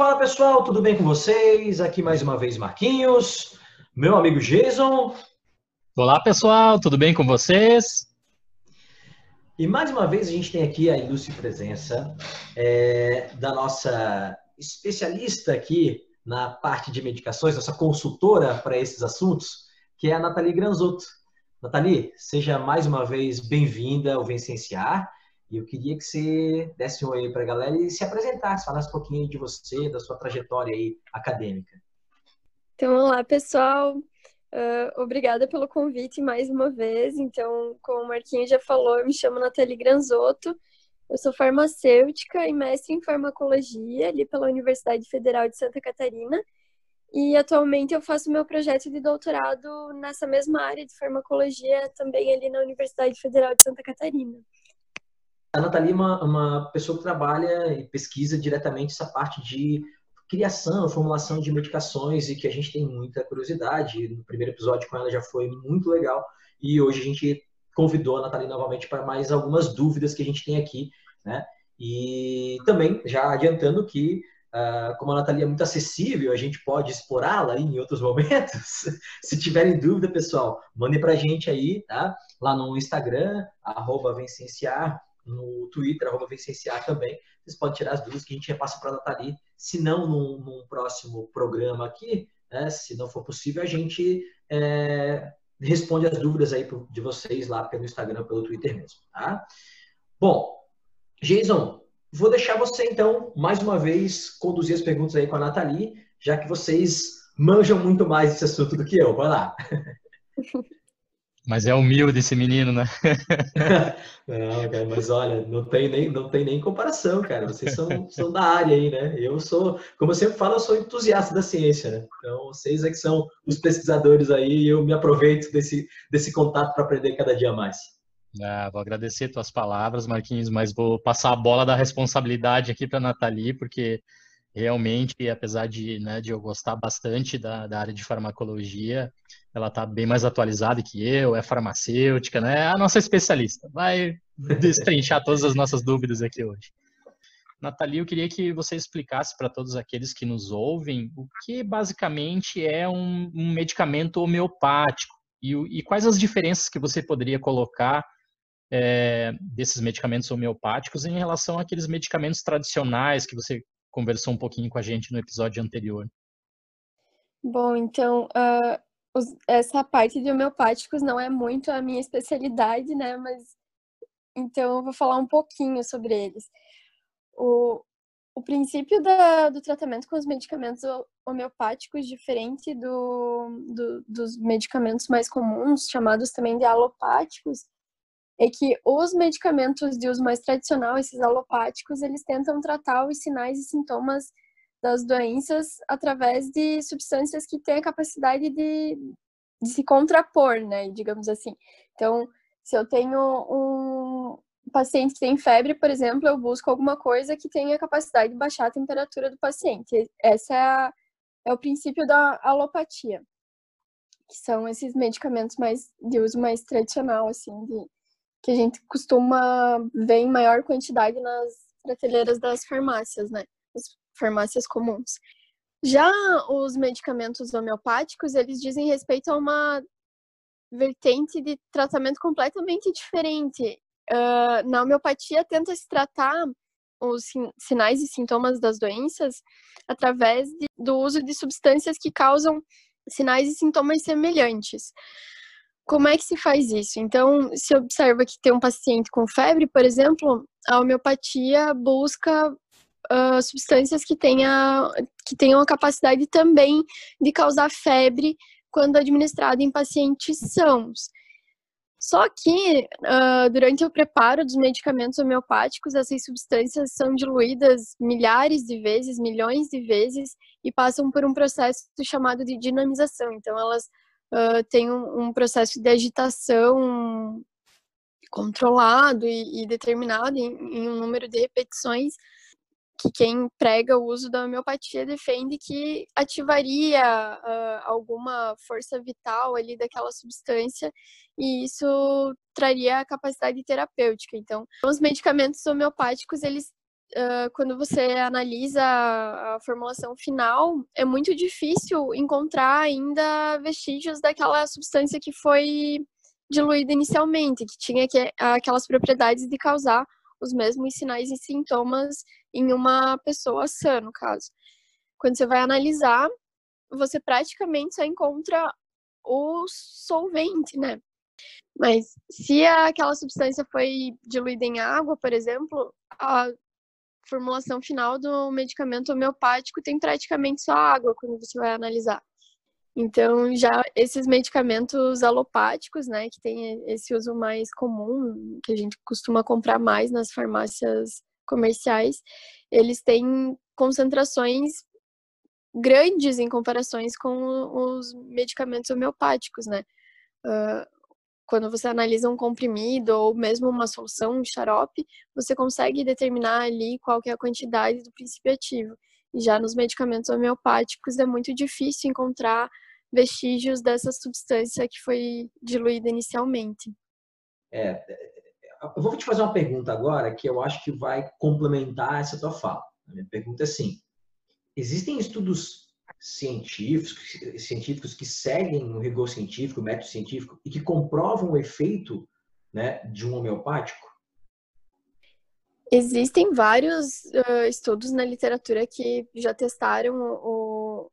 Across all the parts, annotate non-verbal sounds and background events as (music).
Fala pessoal, tudo bem com vocês? Aqui mais uma vez Marquinhos, meu amigo Jason. Olá pessoal, tudo bem com vocês? E mais uma vez a gente tem aqui a ilustre presença é, da nossa especialista aqui na parte de medicações, nossa consultora para esses assuntos, que é a Nathalie Granzotto. Nathalie, seja mais uma vez bem-vinda ao Vencenciar. E eu queria que você desse um oi para a galera e se apresentasse, falasse um pouquinho de você, da sua trajetória aí acadêmica. Então, olá, pessoal. Uh, obrigada pelo convite mais uma vez. Então, como o Marquinhos já falou, eu me chamo Nathalie Granzotto. Eu sou farmacêutica e mestre em farmacologia ali pela Universidade Federal de Santa Catarina. E atualmente eu faço meu projeto de doutorado nessa mesma área de farmacologia também ali na Universidade Federal de Santa Catarina. A Nathalie é uma, uma pessoa que trabalha e pesquisa diretamente essa parte de criação, formulação de medicações e que a gente tem muita curiosidade. No primeiro episódio com ela já foi muito legal e hoje a gente convidou a Nathalie novamente para mais algumas dúvidas que a gente tem aqui, né? E também já adiantando que Uh, como a Nathalie é muito acessível, a gente pode explorá-la em outros (laughs) momentos. Se tiverem dúvida, pessoal, mandem para a gente aí, tá? Lá no Instagram, arroba Vencenciar, no Twitter, arroba Vencenciar também. Vocês podem tirar as dúvidas que a gente repassa para a Nathalie. Se não, num, num, próximo programa aqui, né, se não for possível, a gente é, responde as dúvidas aí de vocês lá pelo Instagram, pelo Twitter mesmo, tá? Bom, Jason, vou deixar você então, mais uma vez, conduzir as perguntas aí com a Nathalie, já que vocês manjam muito mais desse assunto do que eu. Vai lá. (laughs) Mas é humilde esse menino, né? (laughs) não, cara, mas olha, não tem nem, não tem nem comparação, cara. Vocês são, são da área aí, né? Eu sou, como eu sempre falo, eu sou entusiasta da ciência, né? Então, vocês é que são os pesquisadores aí e eu me aproveito desse, desse contato para aprender cada dia mais. Ah, vou agradecer tuas palavras, Marquinhos, mas vou passar a bola da responsabilidade aqui para a Nathalie, porque realmente, apesar de, né, de eu gostar bastante da, da área de farmacologia, ela está bem mais atualizada que eu, é farmacêutica, né? É a nossa especialista. Vai destrinchar todas as nossas dúvidas aqui hoje. Nathalie, eu queria que você explicasse para todos aqueles que nos ouvem o que basicamente é um, um medicamento homeopático e, e, quais as diferenças que você poderia colocar é, desses medicamentos homeopáticos em relação àqueles medicamentos tradicionais que você conversou um pouquinho com a gente no episódio anterior. Bom, então, uh, os, essa parte de homeopáticos não é muito a minha especialidade, né? Mas então eu vou falar um pouquinho sobre eles. O, o princípio da, do tratamento com os medicamentos homeopáticos, diferente do, do, dos medicamentos mais comuns, chamados também de alopáticos, é que os medicamentos de uso mais tradicional, esses alopáticos, eles tentam tratar os sinais e sintomas das doenças através de substâncias que têm a capacidade de, de se contrapor, né, digamos assim. Então, se eu tenho um paciente que tem febre, por exemplo, eu busco alguma coisa que tenha a capacidade de baixar a temperatura do paciente. Esse é, a, é o princípio da alopatia, que são esses medicamentos mais de uso mais tradicional, assim, de, que a gente costuma ver em maior quantidade nas prateleiras das farmácias, né? farmácias comuns. Já os medicamentos homeopáticos, eles dizem respeito a uma vertente de tratamento completamente diferente. Uh, na homeopatia, tenta se tratar os sinais e sintomas das doenças através de, do uso de substâncias que causam sinais e sintomas semelhantes. Como é que se faz isso? Então, se observa que tem um paciente com febre, por exemplo, a homeopatia busca uh, substâncias que, tenha, que tenham a capacidade também de causar febre quando administrado em pacientes sãos. Só que, uh, durante o preparo dos medicamentos homeopáticos, essas substâncias são diluídas milhares de vezes, milhões de vezes, e passam por um processo chamado de dinamização. Então, elas uh, têm um, um, processo de agitação controlado e, e determinado em, em um número de repetições que quem prega o uso da homeopatia defende que ativaria uh, alguma força vital ali daquela substância e isso traria a capacidade terapêutica. Então, os medicamentos homeopáticos eles uh, quando você analisa a formulação final, é muito difícil encontrar ainda vestígios daquela substância que foi diluída inicialmente, que tinha que, aquelas propriedades de causar os mesmos sinais e sintomas em uma pessoa sã, no caso. Quando você vai analisar, você praticamente só encontra o solvente, né? Mas se aquela substância foi diluída em água, por exemplo, a formulação final do medicamento homeopático tem praticamente só água quando você vai analisar. Então, já esses medicamentos alopáticos, né, que tem esse uso mais comum, que a gente costuma comprar mais nas farmácias comerciais, eles têm concentrações grandes em comparações com os medicamentos homeopáticos, né? Uh, quando você analisa um comprimido ou mesmo uma solução, um xarope, você consegue determinar ali qual é a quantidade do princípio ativo. E já nos medicamentos homeopáticos é muito difícil encontrar vestígios dessa substância que foi diluída inicialmente. É eu vou te fazer uma pergunta agora que eu acho que vai complementar essa tua fala. A minha pergunta é assim: existem estudos científicos, científicos que seguem o rigor científico, o método científico e que comprovam o efeito né, de um homeopático? Existem vários uh, estudos na literatura que já testaram o,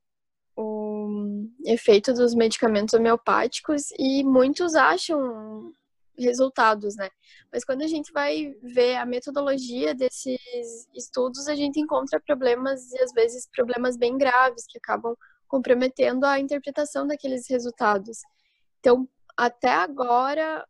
o efeito dos medicamentos homeopáticos e muitos acham resultados, né? Mas quando a gente vai ver a metodologia desses estudos, a gente encontra problemas e às vezes problemas bem graves que acabam comprometendo a interpretação daqueles resultados. Então, até agora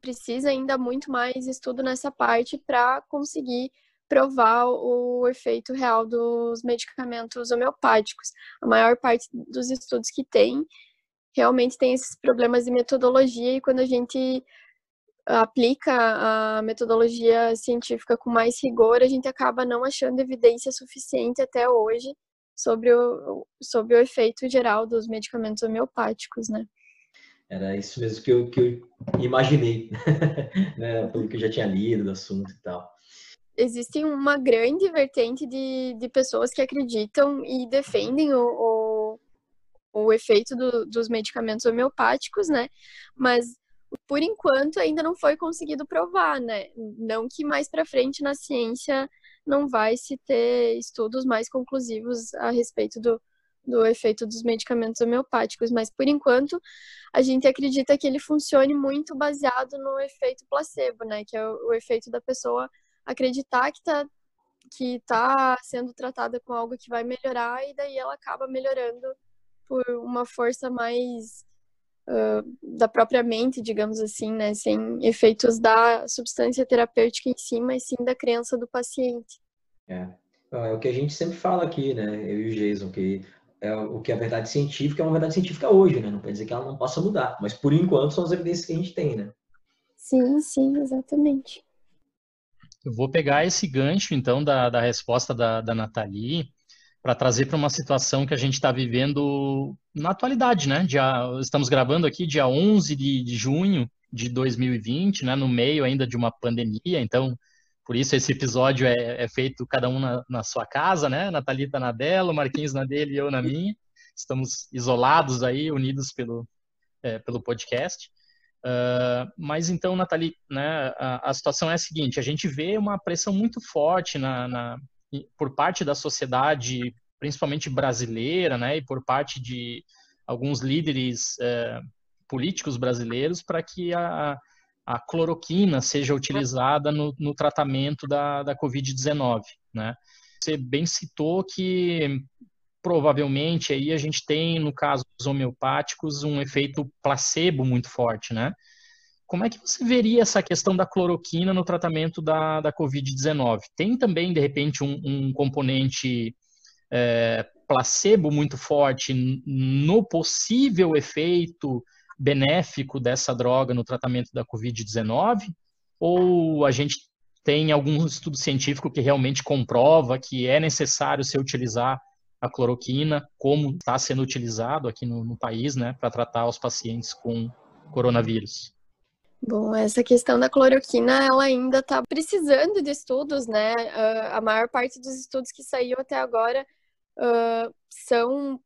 precisa ainda muito mais estudo nessa parte para conseguir provar o efeito real dos medicamentos homeopáticos. A maior parte dos estudos que tem realmente tem esses problemas de metodologia e quando a gente aplica a metodologia científica com mais rigor, a gente acaba não achando evidência suficiente até hoje sobre o, sobre o efeito geral dos medicamentos homeopáticos, né? Era isso mesmo que eu, que eu imaginei, (laughs) né? pelo que eu já tinha lido do assunto e tal. Existe uma grande vertente de, de pessoas que acreditam e defendem o, o o efeito do, dos medicamentos homeopáticos, né? Mas por enquanto ainda não foi conseguido provar, né? Não que mais para frente na ciência não vai se ter estudos mais conclusivos a respeito do, do efeito dos medicamentos homeopáticos, mas por enquanto a gente acredita que ele funcione muito baseado no efeito placebo, né? Que é o, o efeito da pessoa acreditar que está que tá sendo tratada com algo que vai melhorar e daí ela acaba melhorando por uma força mais uh, da própria mente, digamos assim, né? Sem efeitos da substância terapêutica em si, mas sim da crença do paciente. É. é o que a gente sempre fala aqui, né? Eu e o Jason, que é o que é a verdade científica é uma verdade científica hoje, né? Não quer dizer que ela não possa mudar, mas por enquanto são as evidências que a gente tem, né? Sim, sim, exatamente. Eu vou pegar esse gancho, então, da, da resposta da, da Nathalie para trazer para uma situação que a gente está vivendo na atualidade, né? Dia, estamos gravando aqui dia 11 de, de junho de 2020, né? No meio ainda de uma pandemia, então por isso esse episódio é, é feito cada um na, na, sua casa, né? Natalita na dela, o Marquinhos na dele e eu na minha. Estamos isolados aí, unidos pelo, é, pelo podcast. Uh, mas então, Nathalie, né, a, a, situação é a seguinte: a gente vê uma pressão muito forte na, na, por parte da sociedade, principalmente brasileira, né, e por parte de alguns líderes é, políticos brasileiros, para que a, a cloroquina seja utilizada no, no tratamento da, da Covid-19, né? Você bem citou que provavelmente aí a gente tem, no caso dos homeopáticos, um efeito placebo muito forte, né? Como é que você veria essa questão da cloroquina no tratamento da, da Covid-19? Tem também, de repente, um, um componente é, placebo muito forte no possível efeito benéfico dessa droga no tratamento da Covid-19? Ou a gente tem algum estudo científico que realmente comprova que é necessário se utilizar a cloroquina, como está sendo utilizado aqui no, no país, né, para tratar os pacientes com coronavírus? Bom, essa questão da cloroquina, ela ainda está precisando de estudos, né? Uh, a maior parte dos estudos que saiu até agora uh, são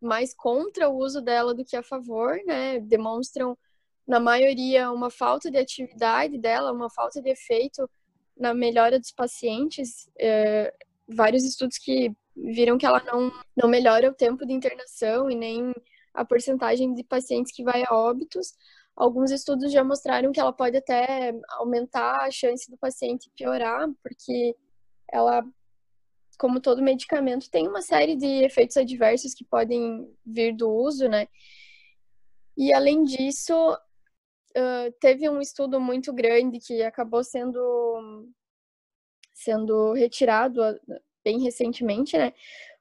mais contra o uso dela do que a favor, né? Demonstram, na maioria, uma falta de atividade dela, uma falta de efeito na melhora dos pacientes. Uh, vários estudos que viram que ela não, não melhora o tempo de internação e nem a porcentagem de pacientes que vai a óbitos alguns estudos já mostraram que ela pode até aumentar a chance do paciente piorar, porque ela, como todo medicamento, tem uma série de efeitos adversos que podem vir do uso, né? E além disso, teve um estudo muito grande que acabou sendo sendo retirado bem recentemente, né?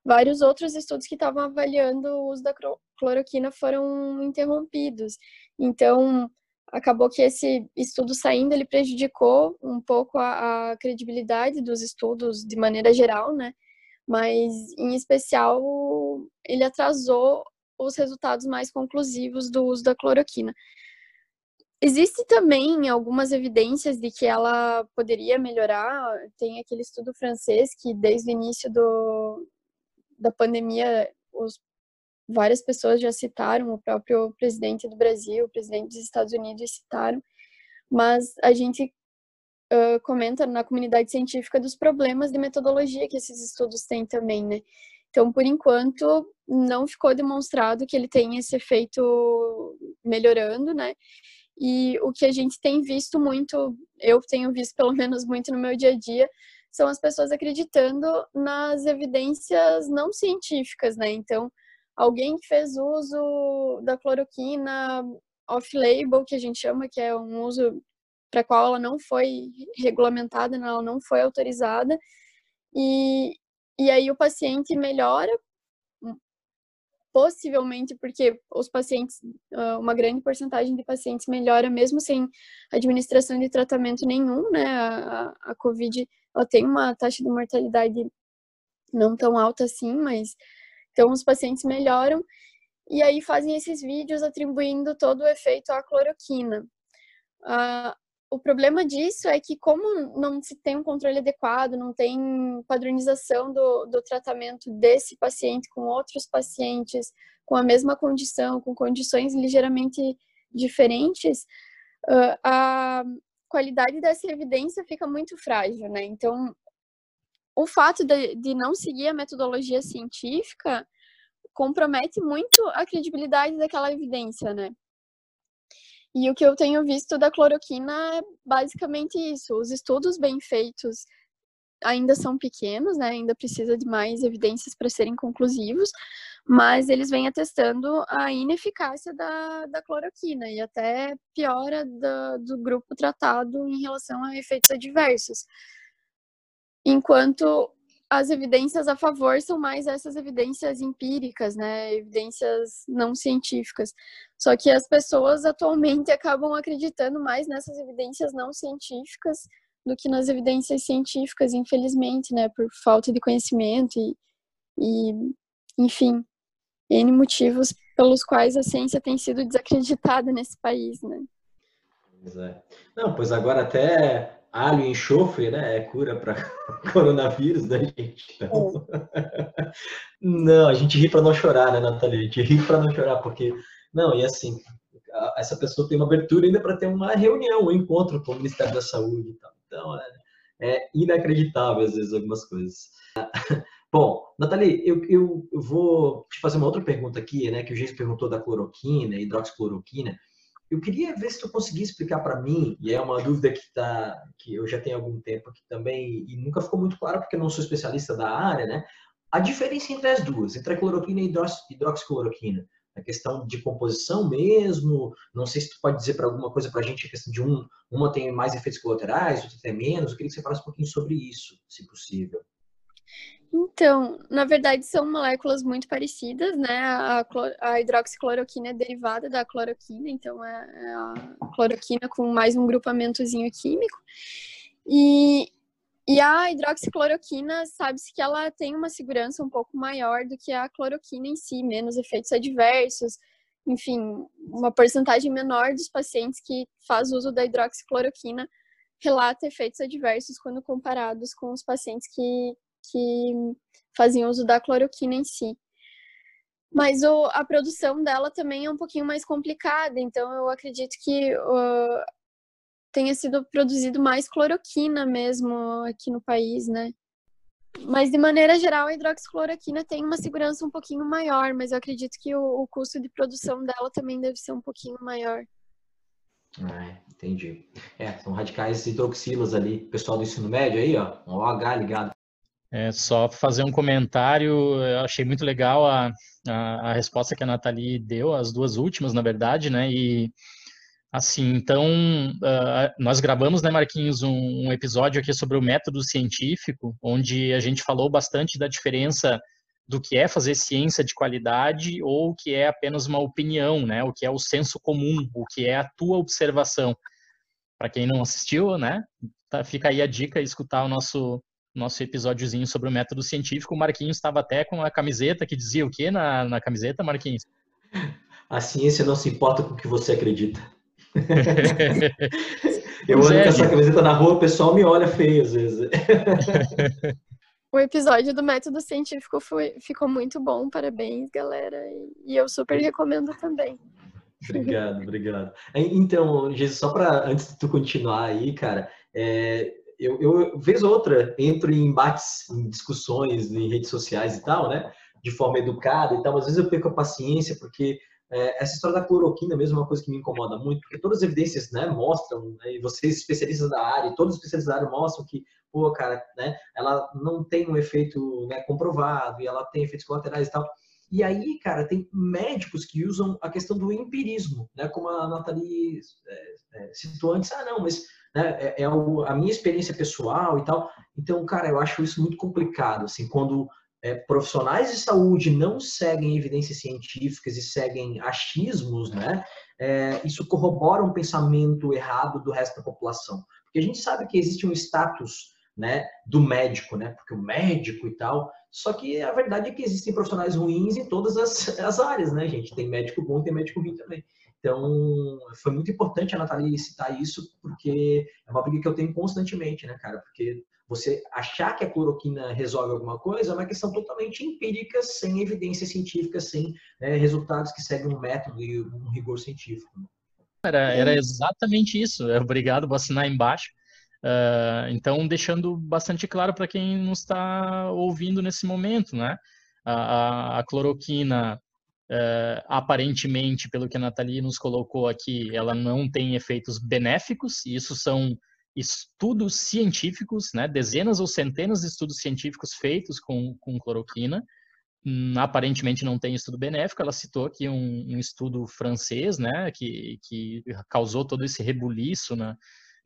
Vários outros estudos que estavam avaliando o uso da cloroquina foram interrompidos. Então, acabou que esse estudo saindo, ele prejudicou um pouco a, a credibilidade dos estudos de maneira geral, né? Mas, em especial, ele atrasou os resultados mais conclusivos do uso da cloroquina. Existe também algumas evidências de que ela poderia melhorar. Tem aquele estudo francês que, desde o início do, da pandemia, os várias pessoas já citaram, o próprio presidente do Brasil, o presidente dos Estados Unidos citaram, mas a gente uh, comenta na comunidade científica dos problemas de metodologia que esses estudos têm também, né? Então, por enquanto, não ficou demonstrado que ele tem esse efeito melhorando, né? E o que a gente tem visto muito, eu tenho visto pelo menos muito no meu dia a dia, são as pessoas acreditando nas evidências não científicas, né? Então, alguém que fez uso da cloroquina off-label, que a gente chama, que é um uso para qual ela não foi regulamentada, né, ela não foi autorizada, e, e aí o paciente melhora, possivelmente porque os pacientes, uma grande porcentagem de pacientes melhora mesmo sem administração de tratamento nenhum, né, a, a COVID, ela tem uma taxa de mortalidade não tão alta assim, mas então, os pacientes melhoram e aí fazem esses vídeos atribuindo todo o efeito à cloroquina. Uh, o problema disso é que, como não se tem um controle adequado, não tem padronização do, do tratamento desse paciente com outros pacientes com a mesma condição, com condições ligeiramente diferentes, uh, a qualidade dessa evidência fica muito frágil, né? Então, o fato de, de não seguir a metodologia científica compromete muito a credibilidade daquela evidência, né? E o que eu tenho visto da cloroquina é basicamente isso. Os estudos bem feitos ainda são pequenos, né? Ainda precisa de mais evidências para serem conclusivos, mas eles vêm atestando a ineficácia da, da cloroquina e até piora do, do grupo tratado em relação a efeitos adversos enquanto as evidências a favor são mais essas evidências empíricas, né, evidências não científicas. Só que as pessoas atualmente acabam acreditando mais nessas evidências não científicas do que nas evidências científicas, infelizmente, né, por falta de conhecimento e, e enfim, N motivos pelos quais a ciência tem sido desacreditada nesse país, né. Pois é. Não, pois agora até alho e enxofre, né? É cura para (laughs) coronavírus, né, gente? Então... É. (laughs) não, a gente ri para não chorar, né, Nathalie? A gente ri para não chorar, porque. Não, e assim, essa pessoa tem uma abertura ainda para ter uma reunião, um encontro com o Ministério da Saúde e tal. Então, é, é inacreditável, às vezes, algumas coisas. (laughs) Bom, Nathalie, eu, eu, vou te fazer uma outra pergunta aqui, né? Que o Gis perguntou da cloroquina, hidroxicloroquina. Eu queria ver se tu conseguia explicar para mim, e é uma dúvida que, tá, que eu já tenho algum tempo aqui também, e nunca ficou muito claro porque eu não sou especialista da área, né? A diferença entre as duas, entre a cloroquina e hidroxicloroquina. A questão de composição mesmo, não sei se tu pode dizer para alguma coisa para a gente, a questão de um, uma tem mais efeitos colaterais, outra tem menos. Eu queria que você falasse um pouquinho sobre isso, se possível. Então, na verdade, são moléculas muito parecidas, né? A, a hidroxicloroquina é derivada da cloroquina, então é, é a cloroquina com mais um grupamentozinho químico. E, e a hidroxicloroquina, sabe-se que ela tem uma segurança um pouco maior do que a cloroquina em si, menos efeitos adversos. enfim, uma porcentagem menor dos pacientes que faz uso da hidroxicloroquina relata efeitos adversos quando comparados com os pacientes que, que faziam uso da cloroquina em si. Mas o, a produção dela também é um pouquinho mais complicada, então eu acredito que uh, tenha sido produzido mais cloroquina mesmo aqui no país, né? Mas de maneira geral, a hidroxicloroquina tem uma segurança um pouquinho maior, mas eu acredito que o, o custo de produção dela também deve ser um pouquinho maior. Ah, entendi. É, são radicais hidroxilas ali. Pessoal do ensino médio aí, ó, OH ligado. É, só fazer um comentário, eu achei muito legal a, a, a, resposta que a Nathalie deu, as duas últimas, na verdade, né? E assim, então, uh, nós gravamos, né, Marquinhos, um, um, episódio aqui sobre o método científico, onde a gente falou bastante da diferença do que é fazer ciência de qualidade ou o que é apenas uma opinião, né? O que é o senso comum, o que é a tua observação. Para quem não assistiu, né? Tá, fica aí a dica, escutar o nosso nosso episódiozinho sobre o método científico. O Marquinhos estava até com a camiseta que dizia o que na, na camiseta, Marquinhos? A ciência não se importa com o que você acredita. (laughs) Eu ando é, com essa camiseta na rua, o pessoal me olha feio às vezes. (laughs) O episódio do método científico foi, ficou muito bom, parabéns, galera. E eu super recomendo também. Obrigado, obrigado. Então, Jesus, só para antes de tu continuar aí, cara, é, eu, eu vez outra entro em embates, em discussões em redes sociais e tal, né? De forma educada e tal. Às vezes eu perco a paciência porque é, essa história da cloroquina mesmo é uma coisa que me incomoda muito, porque todas as evidências né, mostram, né, e vocês especialistas da área, todos os especialistas da área mostram que, pô, cara, né, ela não tem um efeito né, comprovado e ela tem efeitos colaterais e tal. E aí, cara, tem médicos que usam a questão do empirismo, né, como a Nathalie é, é, citou antes, ah, não, mas né, é, é o, a minha experiência pessoal e tal. Então, cara, eu acho isso muito complicado, assim, quando é, profissionais de saúde não seguem evidências científicas e seguem achismos, né? É, isso corrobora um pensamento errado do resto da população. Porque a gente sabe que existe um status né, do médico, né? Porque o médico e tal. Só que a verdade é que existem profissionais ruins em todas as, (laughs) as áreas, né, gente? Tem médico bom, tem médico ruim também. Então, foi muito importante a Nathalie citar isso, porque é uma briga que eu tenho constantemente, né, cara? Porque você achar que a cloroquina resolve alguma coisa é uma questão totalmente empírica, sem evidência científica, sem né, resultados que seguem um método e um rigor científico. Né? Era, era exatamente isso. É, obrigado, vou assinar embaixo. Uh, então, deixando bastante claro para quem nos está ouvindo nesse momento, né? A, a, a cloroquina, uh, aparentemente, pelo que a Nathalie nos colocou aqui, ela não tem efeitos benéficos, e isso são estudos científicos, né, dezenas ou centenas de estudos científicos feitos com, com cloroquina. Hum, aparentemente não tem estudo benéfico. Ela citou aqui um, um estudo francês, né, que, que causou todo esse rebuliço, né,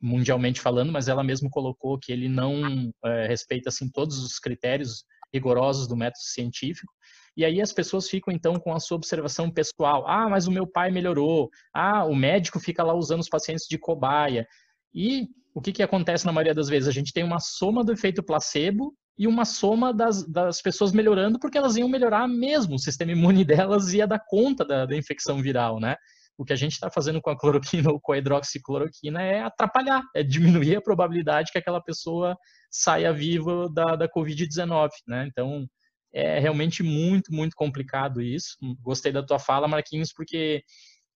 mundialmente falando, mas ela mesmo colocou que ele não é, respeita assim todos os critérios rigorosos do método científico. E aí as pessoas ficam então com a sua observação pessoal. Ah, mas o meu pai melhorou. Ah, o médico fica lá usando os pacientes de cobaia. E o que, que acontece na maioria das vezes? A gente tem uma soma do efeito placebo e uma soma das, das pessoas melhorando porque elas iam melhorar mesmo, o sistema imune (laughs) delas ia dar conta da, da infecção viral, né? O que a gente está fazendo com a (laughs) cloroquina ou com a hidroxicloroquina é atrapalhar, é diminuir a probabilidade que aquela pessoa saia viva da, da Covid-19, né? Então, é realmente muito, muito complicado isso. Gostei da tua fala, Marquinhos, porque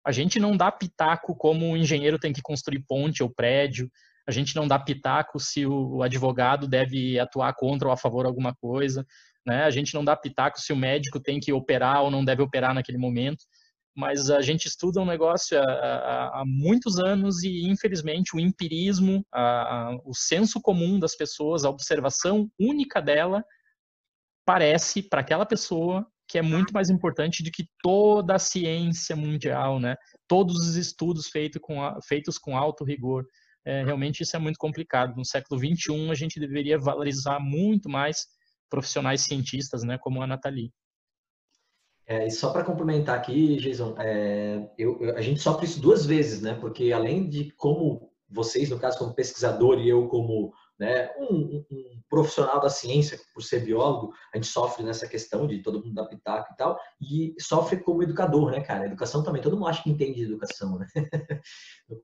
a gente não dá pitaco como o engenheiro tem que construir ponte ou prédio, a gente não dá pitaco se o advogado deve atuar contra ou a favor de alguma coisa, né? A gente não dá pitaco se o médico tem que operar ou não deve operar naquele momento, mas a gente estuda um negócio há, há, há muitos anos e, infelizmente, o empirismo, a, o senso comum das pessoas, a observação única dela, parece para aquela pessoa que é muito mais importante do que toda a ciência mundial, né? Todos os estudos feitos com, feitos com alto rigor é, realmente isso é muito complicado. No século XXI, a gente deveria valorizar muito mais profissionais cientistas, né, como a Nathalie. É, e só para complementar aqui, Jason, é, eu, a gente sofre isso duas vezes, né? Porque além de como vocês, no caso, como pesquisador, e eu como né? Um, um, profissional da ciência, por ser biólogo, a gente sofre nessa questão de todo mundo dar pitaco e tal, e sofre como educador, né, cara? educação também, todo mundo acha que entende de educação, né? (laughs)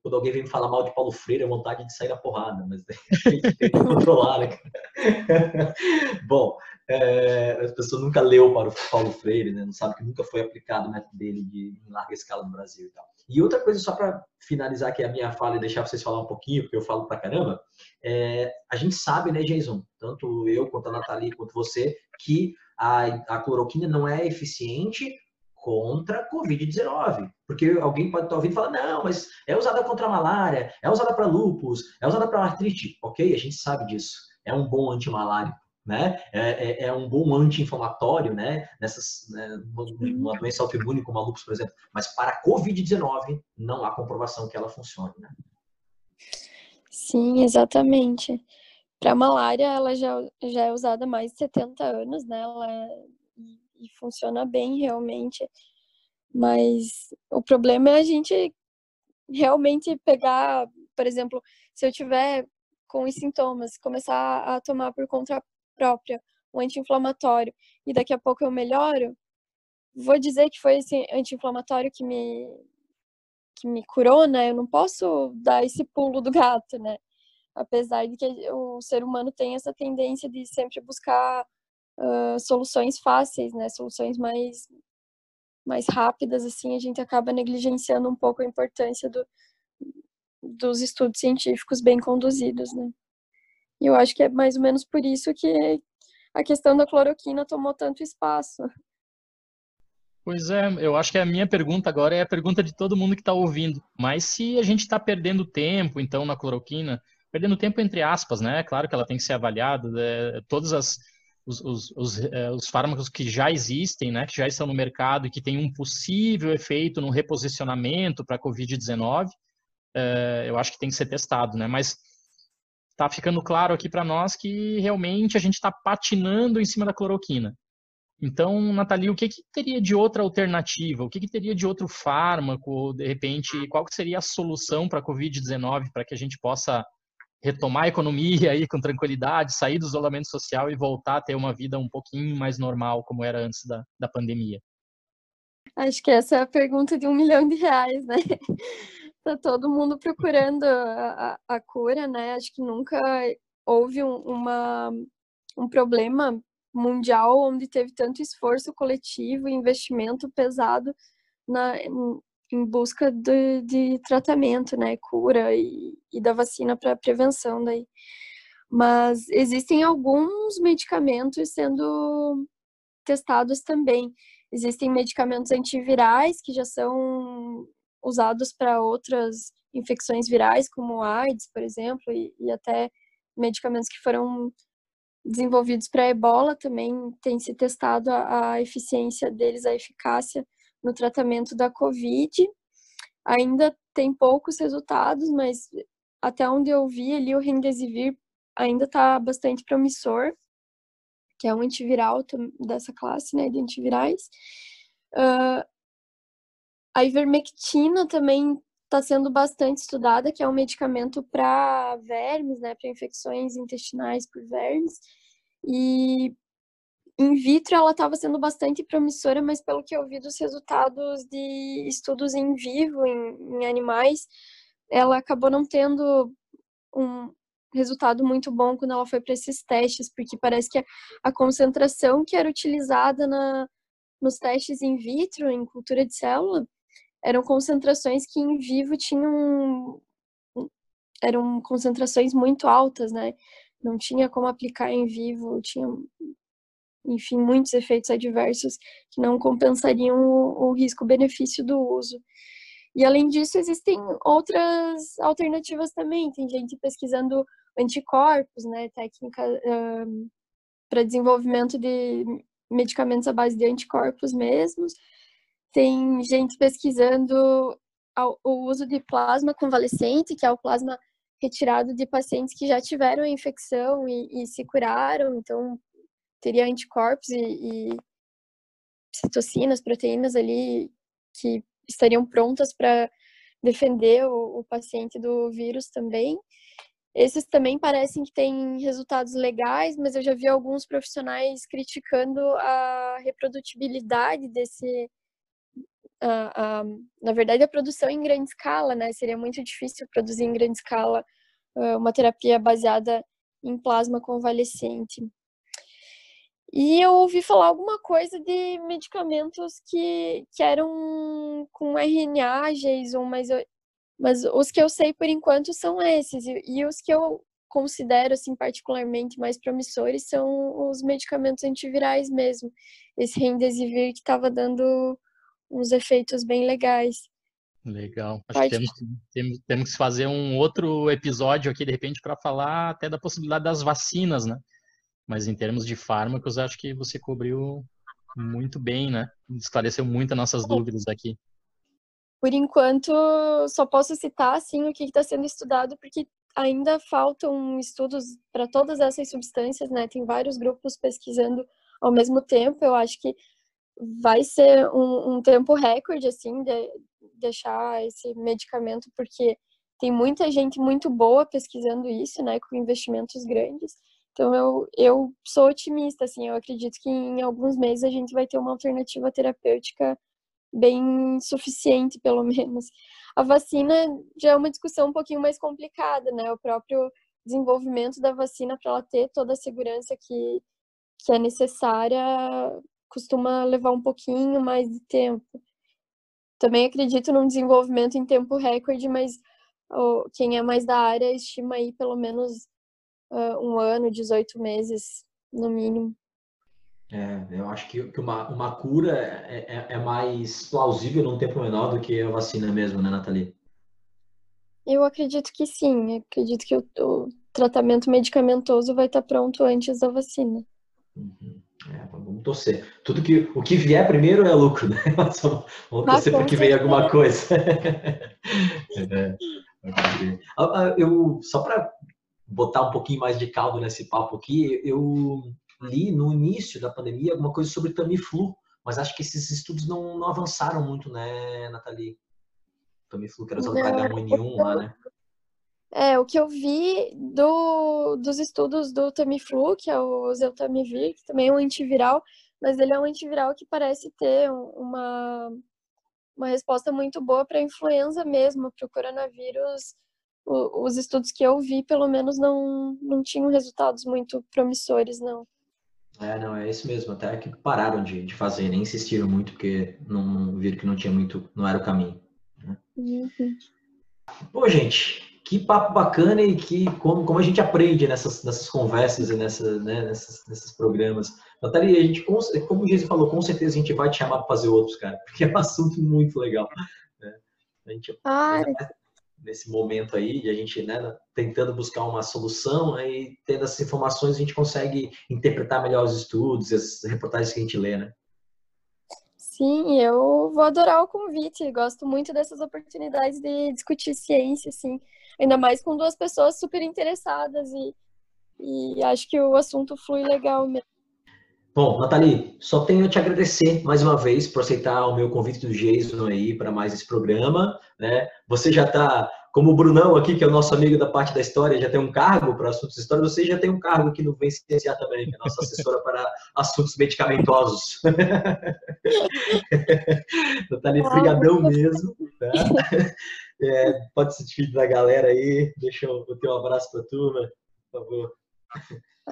Quando alguém vem me falar mal de Paulo Freire, é vontade de sair na porrada, mas a gente tem que controlar, né? (laughs) Bom, é, as pessoas nunca leu para o Paulo Freire, né? Não sabe que nunca foi aplicado o método dele de, em larga escala no Brasil e tal. E outra coisa, só para finalizar aqui a minha fala e deixar vocês falar um pouquinho, porque eu falo pra caramba, é, a gente sabe, né, Jason, tanto eu quanto a Nathalie, quanto você, que a, a cloroquina não é eficiente contra a Covid-19. Porque alguém pode estar ouvindo e falar, não, mas é usada contra a malária, é usada para lupus, é usada para artrite. Ok, a gente sabe disso. É um bom antimalárico né? É, é, é um bom anti-inflamatório, né? Nessas, né? Uma, doença autoimune como a lúpus, por exemplo. Mas para a Covid-19, não há comprovação que ela funcione, né? Sim, exatamente. Para a malária, ela já, já é usada há mais de 70 anos, né? Ela é, e funciona bem, realmente. Mas o problema é a gente realmente pegar, por exemplo, se eu tiver com os sintomas, começar a tomar por conta própria, um anti-inflamatório, e daqui a pouco eu melhoro, vou dizer que foi esse anti-inflamatório que me que me curou, né? Eu não posso dar esse pulo do gato, né? Apesar de que o ser humano tem essa tendência de sempre buscar uh, soluções fáceis, né? Soluções mais mais rápidas, assim, a gente acaba negligenciando um pouco a importância do, dos estudos científicos bem conduzidos, né? E eu acho que é mais ou menos por isso que a questão da cloroquina tomou tanto espaço. Pois é, eu acho que a minha pergunta agora é a pergunta de todo mundo que está ouvindo. Mas se a gente está perdendo tempo, então, na cloroquina, perdendo tempo entre aspas, né? Claro que ela tem que ser avaliada, é, todos as, os, os, os, é, os, fármacos que já existem, né? Que já estão no mercado e que têm um possível efeito no reposicionamento para a Covid-19, é, eu acho que tem que ser testado, né? Mas está ficando claro aqui para nós que realmente a gente está patinando em cima da cloroquina. Então, Nathalie, o que, que teria de outra alternativa? O que, que teria de outro fármaco? De repente, qual seria a solução para a Covid-19 para que a gente possa retomar a economia aí com tranquilidade, sair do isolamento social e voltar a ter uma vida um pouquinho mais normal como era antes da, da pandemia? Acho que essa é a pergunta de um milhão de reais, né? Tá todo mundo procurando a, a, cura, né? Acho que nunca houve um, uma, um problema mundial onde teve tanto esforço coletivo e investimento pesado na, em, em busca de, de, tratamento, né? Cura e, e da vacina para prevenção daí. Mas existem alguns medicamentos sendo testados também. Existem medicamentos antivirais que já são usados para outras infecções virais, como AIDS, por exemplo, e, e até medicamentos que foram desenvolvidos para ebola também tem se testado a, a, eficiência deles, a eficácia no tratamento da Covid. Ainda tem poucos resultados, mas até onde eu vi ali o Remdesivir ainda está bastante promissor, que é um antiviral dessa classe, né, de antivirais. Uh, a ivermectina também está sendo bastante estudada, que é um medicamento para vermes, né, para infecções intestinais por vermes. E in vitro ela estava sendo bastante promissora, mas pelo que eu vi dos resultados de estudos em vivo, em, em animais, ela acabou não tendo um resultado muito bom quando ela foi para esses testes, porque parece que a, a concentração que era utilizada na, nos testes in vitro, em cultura de célula, eram concentrações que em vivo tinham eram concentrações muito altas, né? Não tinha como aplicar em vivo, tinha enfim, muitos efeitos adversos que não compensariam o, o risco-benefício do uso. E além disso, existem outras alternativas também. Tem gente pesquisando anticorpos, né, técnica um, para desenvolvimento de medicamentos à base de anticorpos mesmos tem gente pesquisando o uso de plasma convalescente, que é o plasma retirado de pacientes que já tiveram a infecção e, e se curaram, então teria anticorpos e, e citocinas, proteínas ali que estariam prontas para defender o, o, paciente do vírus também. esses também parecem que têm resultados legais, mas eu já vi alguns profissionais criticando a reprodutibilidade desse. Na verdade, a produção em grande escala, né? Seria muito difícil produzir em grande escala uma terapia baseada em plasma convalescente. E eu ouvi falar alguma coisa de medicamentos que, que eram com RNA, Jason, mas, eu, mas os que eu sei por enquanto são esses. E, e os que eu considero, assim, particularmente mais promissores são os medicamentos antivirais mesmo. Esse Remdesivir que estava dando uns efeitos bem legais. Legal. Acho Pode. que temos, temos, temos que fazer um outro episódio aqui, de repente, para falar até da possibilidade das vacinas, né? Mas em termos de fármacos, acho que você cobriu muito bem, né? Esclareceu muitas nossas dúvidas aqui. Por enquanto, só posso citar assim o que está sendo estudado, porque ainda faltam estudos para todas essas substâncias, né? Tem vários grupos pesquisando ao mesmo tempo. Eu acho que vai ser um, um tempo recorde, assim, de deixar esse medicamento, porque tem muita gente muito boa pesquisando isso, né? Com investimentos grandes. Então eu, eu sou otimista, assim, eu acredito que em alguns meses a gente vai ter uma alternativa terapêutica bem suficiente, pelo (laughs) menos. A vacina já é uma discussão um pouquinho mais complicada, né? O próprio desenvolvimento da vacina para ela ter toda a segurança que, que é necessária costuma levar um pouquinho mais de tempo. Também acredito num desenvolvimento em tempo recorde, mas oh, quem é mais da área estima aí pelo menos uh, um ano, 18 meses, no mínimo. É, eu acho que, uma, uma cura é, é, é, mais plausível num tempo menor do que a vacina mesmo, né, Nathalie? Eu acredito que sim. Eu acredito que o, o, tratamento medicamentoso vai estar pronto antes da vacina. Uhum. É, vamos torcer. Tudo que o que vier primeiro é lucro, né? (laughs) vamos, vamos torcer para que venha alguma coisa. (laughs) é, ah, ah, eu só para botar um pouquinho mais de caldo nesse papo aqui, eu li no início da pandemia alguma coisa sobre Tamiflu, mas acho que esses estudos não, não avançaram muito, né, Nathalie? Tamiflu, que era usado para H1N1 lá, né? É, o que eu vi do, dos estudos do Tamiflu, que é o Zeltamivir, que também é um antiviral, mas ele é um antiviral que parece ter uma, uma resposta muito boa para a influenza mesmo, para o coronavírus os estudos que eu vi, pelo menos, não, não tinham resultados muito promissores, não. É, não, é isso mesmo. Até que pararam de, de fazer, nem insistiram muito, porque não, não viram que não tinha muito, não era o caminho. Né? Uhum. Bom, gente, que papo bacana e que como, como a gente aprende nessas, nessas conversas e nessa, né, nessas, nesses programas. Natalia, a gente, como o Jesus falou, com certeza a gente vai te chamar para fazer outros, cara, (laughs) porque é um assunto muito legal. Né? A gente, Ai nesse momento aí de a gente né, tentando buscar uma solução e tendo essas informações a gente consegue interpretar melhor os estudos e as reportagens que a gente lê, né? Sim, eu vou adorar o convite. Gosto muito dessas oportunidades de discutir ciência, assim, ainda mais com duas pessoas super interessadas e, e acho que o assunto flui legal mesmo. Bom, Nathalie, só tenho a te agradecer mais uma vez por aceitar o meu convite do Jason aí para mais esse programa. Né? Você já está, como o Brunão aqui, que é o nosso amigo da parte da história, já tem um cargo para assuntos de história, você já tem um cargo aqui no Vencienciar também, que é a nossa assessora para assuntos medicamentosos. (laughs) Nathalie, brigadão mesmo. Tá? É, pode se despedir da galera aí, deixa eu ter um abraço para a turma, por favor.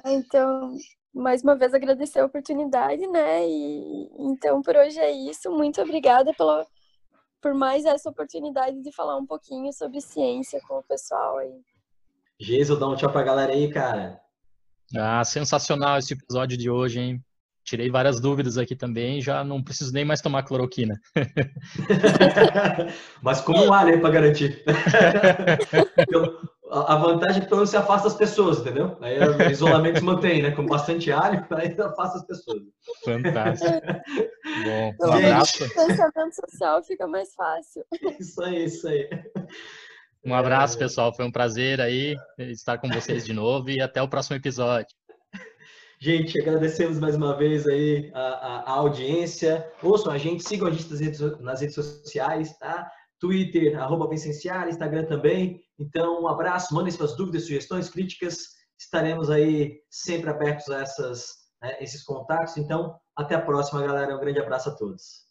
Então, mais uma vez agradecer a oportunidade, né? E então por hoje é isso. Muito obrigada pela, por mais essa oportunidade de falar um pouquinho sobre ciência com o pessoal aí. Geiso, dá um tchau pra galera aí, cara. Ah, sensacional esse episódio de hoje, hein? Tirei várias dúvidas aqui também, já não preciso nem mais tomar cloroquina. (laughs) Mas como um ar, né, para garantir. (laughs) a vantagem é que pelo menos você afasta as pessoas, entendeu? Aí o isolamento se mantém, né? Com bastante alho, (laughs) aí afasta as pessoas. Fantástico. Bom, um abraço. O pensamento social fica mais fácil. Isso aí, isso aí. Um abraço, pessoal. Foi um prazer aí estar com vocês de novo e até o próximo episódio. Gente, agradecemos mais uma vez aí a, a, a audiência. Ouçam a gente, sigam a gente nas redes, nas redes sociais, tá? Twitter, arroba Vicenciar, Instagram também. Então, um abraço, mandem suas dúvidas, sugestões, críticas. Estaremos aí sempre abertos a essas, né, esses contatos. Então, até a próxima, galera. Um grande abraço a todos.